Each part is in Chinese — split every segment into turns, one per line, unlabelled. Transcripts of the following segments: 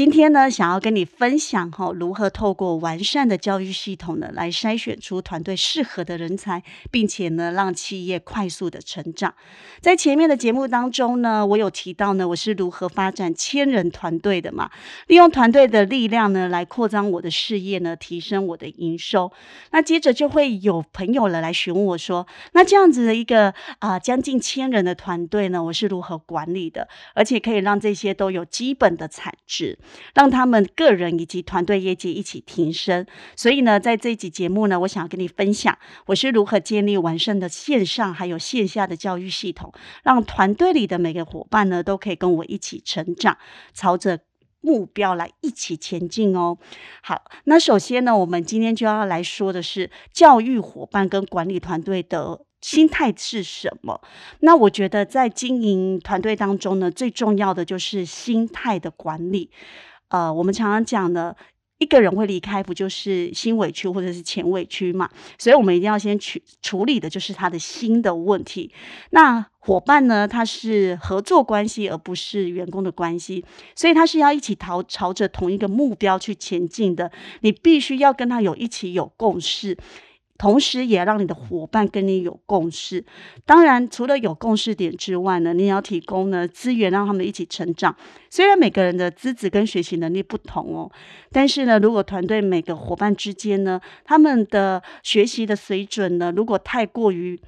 今天呢，想要跟你分享哈，如何透过完善的教育系统呢，来筛选出团队适合的人才，并且呢，让企业快速的成长。在前面的节目当中呢，我有提到呢，我是如何发展千人团队的嘛，利用团队的力量呢，来扩张我的事业呢，提升我的营收。那接着就会有朋友了来询问我说，那这样子的一个啊，将近千人的团队呢，我是如何管理的，而且可以让这些都有基本的产值。让他们个人以及团队业绩一起提升。所以呢，在这一集节目呢，我想要跟你分享我是如何建立完善的线上还有线下的教育系统，让团队里的每个伙伴呢都可以跟我一起成长，朝着目标来一起前进哦。好，那首先呢，我们今天就要来说的是教育伙伴跟管理团队的。心态是什么？那我觉得在经营团队当中呢，最重要的就是心态的管理。呃，我们常常讲呢，一个人会离开，不就是心委屈或者是钱委屈嘛？所以我们一定要先去处理的就是他的心的问题。那伙伴呢，他是合作关系，而不是员工的关系，所以他是要一起朝朝着同一个目标去前进的。你必须要跟他有一起有共识。同时，也让你的伙伴跟你有共识。当然，除了有共识点之外呢，你也要提供呢资源，让他们一起成长。虽然每个人的资质跟学习能力不同哦，但是呢，如果团队每个伙伴之间呢，他们的学习的水准呢，如果太过于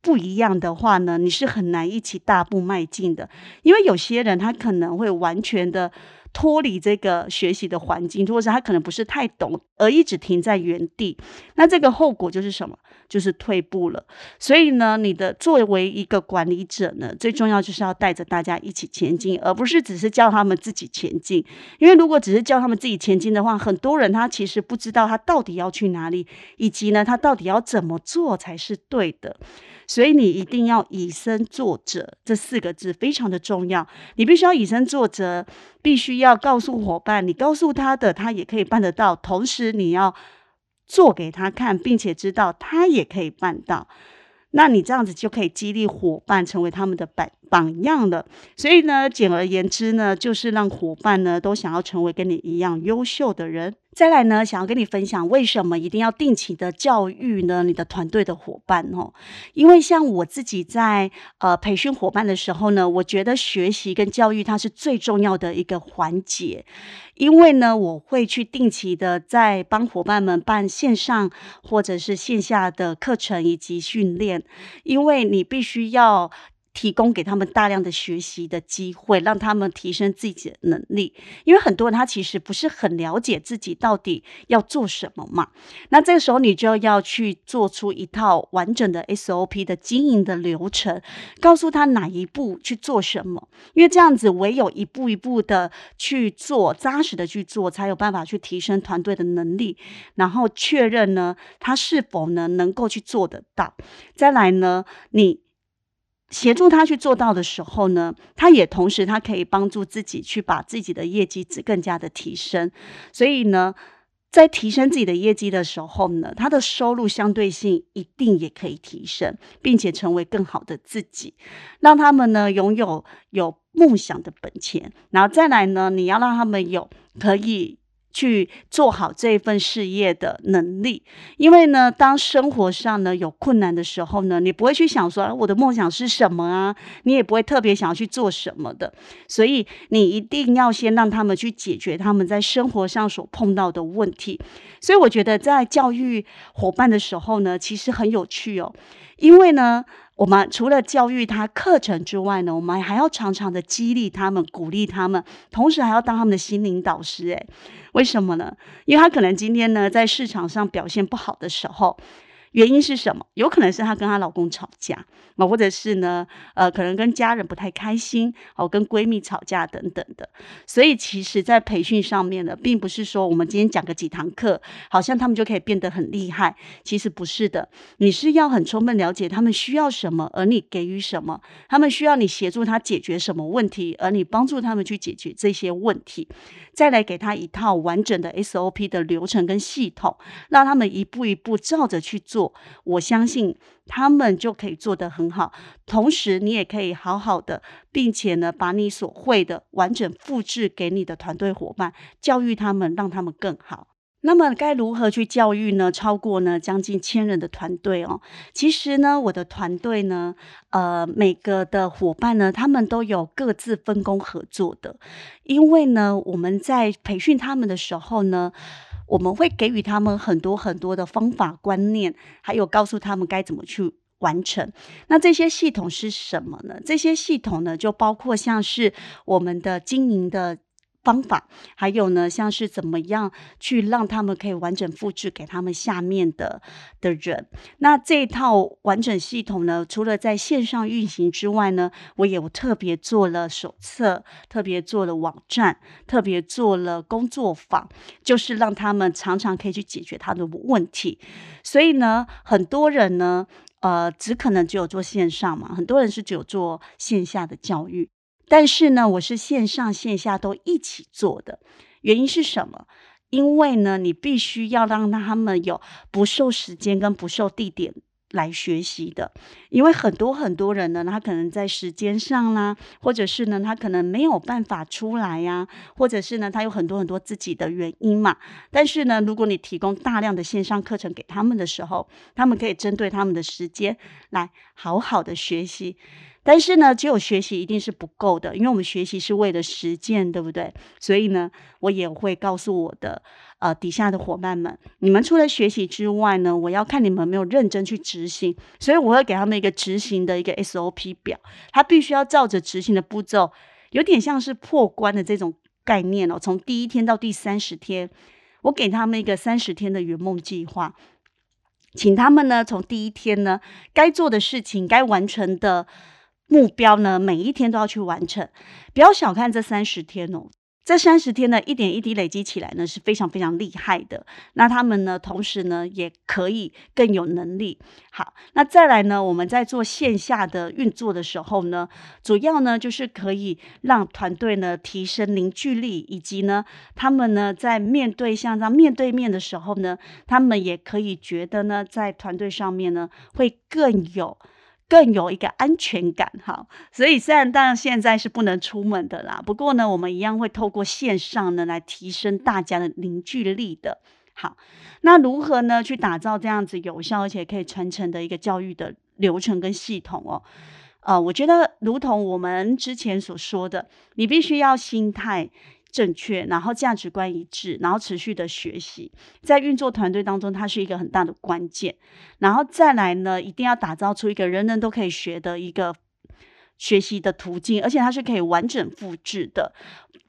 不一样的话呢，你是很难一起大步迈进的。因为有些人他可能会完全的。脱离这个学习的环境，或者是他可能不是太懂，而一直停在原地，那这个后果就是什么？就是退步了。所以呢，你的作为一个管理者呢，最重要就是要带着大家一起前进，而不是只是叫他们自己前进。因为如果只是叫他们自己前进的话，很多人他其实不知道他到底要去哪里，以及呢，他到底要怎么做才是对的。所以你一定要以身作则，这四个字非常的重要。你必须要以身作则，必须要告诉伙伴，你告诉他的，他也可以办得到。同时，你要做给他看，并且知道他也可以办到。那你这样子就可以激励伙伴成为他们的榜榜样的。所以呢，简而言之呢，就是让伙伴呢都想要成为跟你一样优秀的人。再来呢，想要跟你分享为什么一定要定期的教育呢？你的团队的伙伴哦，因为像我自己在呃培训伙伴的时候呢，我觉得学习跟教育它是最重要的一个环节，因为呢，我会去定期的在帮伙伴们办线上或者是线下的课程以及训练，因为你必须要。提供给他们大量的学习的机会，让他们提升自己的能力。因为很多人他其实不是很了解自己到底要做什么嘛。那这个时候你就要去做出一套完整的 SOP 的经营的流程，告诉他哪一步去做什么。因为这样子唯有一步一步的去做，扎实的去做，才有办法去提升团队的能力，然后确认呢他是否呢能够去做得到。再来呢，你。协助他去做到的时候呢，他也同时他可以帮助自己去把自己的业绩值更加的提升。所以呢，在提升自己的业绩的时候呢，他的收入相对性一定也可以提升，并且成为更好的自己，让他们呢拥有有梦想的本钱。然后再来呢，你要让他们有可以。去做好这一份事业的能力，因为呢，当生活上呢有困难的时候呢，你不会去想说我的梦想是什么啊，你也不会特别想要去做什么的，所以你一定要先让他们去解决他们在生活上所碰到的问题。所以我觉得在教育伙伴的时候呢，其实很有趣哦，因为呢。我们除了教育他课程之外呢，我们还要常常的激励他们、鼓励他们，同时还要当他们的心灵导师。诶，为什么呢？因为他可能今天呢在市场上表现不好的时候，原因是什么？有可能是她跟她老公吵架啊，或者是呢，呃，可能跟家人不太开心，哦，跟闺蜜吵架等等的。所以其实，在培训上面呢，并不是说我们今天讲个几堂课，好像他们就可以变得很厉害。其实不是的，你是要很充分了解他们需要什么，而你给予什么；他们需要你协助他解决什么问题，而你帮助他们去解决这些问题，再来给他一套完整的 SOP 的流程跟系统，让他们一步一步照着去做。我相信他们就可以做得很好，同时你也可以好好的，并且呢，把你所会的完整复制给你的团队伙伴，教育他们，让他们更好。那么该如何去教育呢？超过呢将近千人的团队哦，其实呢，我的团队呢，呃，每个的伙伴呢，他们都有各自分工合作的，因为呢，我们在培训他们的时候呢。我们会给予他们很多很多的方法观念，还有告诉他们该怎么去完成。那这些系统是什么呢？这些系统呢，就包括像是我们的经营的。方法，还有呢，像是怎么样去让他们可以完整复制给他们下面的的人。那这一套完整系统呢，除了在线上运行之外呢，我也特别做了手册，特别做了网站，特别做了工作坊，就是让他们常常可以去解决他的问题。所以呢，很多人呢，呃，只可能只有做线上嘛，很多人是只有做线下的教育。但是呢，我是线上线下都一起做的，原因是什么？因为呢，你必须要让他们有不受时间跟不受地点来学习的，因为很多很多人呢，他可能在时间上啦，或者是呢，他可能没有办法出来呀，或者是呢，他有很多很多自己的原因嘛。但是呢，如果你提供大量的线上课程给他们的时候，他们可以针对他们的时间来好好的学习。但是呢，只有学习一定是不够的，因为我们学习是为了实践，对不对？所以呢，我也会告诉我的呃底下的伙伴们，你们除了学习之外呢，我要看你们没有认真去执行，所以我会给他们一个执行的一个 SOP 表，他必须要照着执行的步骤，有点像是破关的这种概念哦。从第一天到第三十天，我给他们一个三十天的圆梦计划，请他们呢从第一天呢该做的事情、该完成的。目标呢，每一天都要去完成，不要小看这三十天哦。这三十天呢，一点一滴累积起来呢，是非常非常厉害的。那他们呢，同时呢，也可以更有能力。好，那再来呢，我们在做线下的运作的时候呢，主要呢就是可以让团队呢提升凝聚力，以及呢，他们呢在面对像这样面对面的时候呢，他们也可以觉得呢，在团队上面呢会更有。更有一个安全感，哈。所以虽然当然现在是不能出门的啦，不过呢，我们一样会透过线上呢来提升大家的凝聚力的。好，那如何呢去打造这样子有效而且可以传承的一个教育的流程跟系统哦？呃，我觉得如同我们之前所说的，你必须要心态。正确，然后价值观一致，然后持续的学习，在运作团队当中，它是一个很大的关键。然后再来呢，一定要打造出一个人人都可以学的一个学习的途径，而且它是可以完整复制的。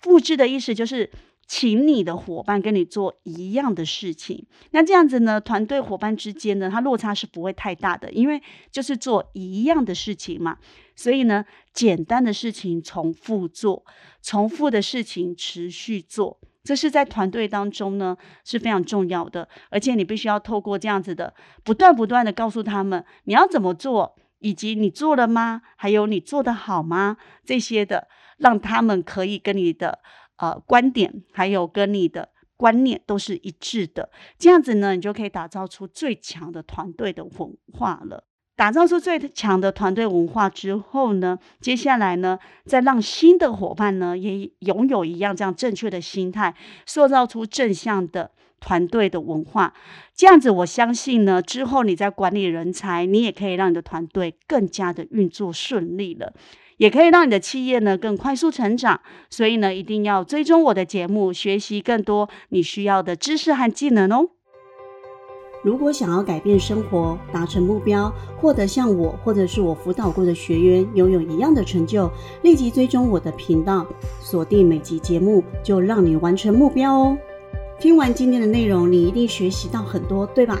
复制的意思就是。请你的伙伴跟你做一样的事情，那这样子呢，团队伙伴之间呢，它落差是不会太大的，因为就是做一样的事情嘛。所以呢，简单的事情重复做，重复的事情持续做，这是在团队当中呢是非常重要的。而且你必须要透过这样子的不断不断的告诉他们你要怎么做，以及你做了吗？还有你做的好吗？这些的，让他们可以跟你的。呃，观点还有跟你的观念都是一致的，这样子呢，你就可以打造出最强的团队的文化了。打造出最强的团队文化之后呢，接下来呢，再让新的伙伴呢也拥有一样这样正确的心态，塑造出正向的团队的文化。这样子，我相信呢，之后你在管理人才，你也可以让你的团队更加的运作顺利了。也可以让你的企业呢更快速成长，所以呢，一定要追踪我的节目，学习更多你需要的知识和技能哦。如果想要改变生活、达成目标、获得像我或者是我辅导过的学员拥有一样的成就，立即追踪我的频道，锁定每集节目，就让你完成目标哦。听完今天的内容，你一定学习到很多，对吧？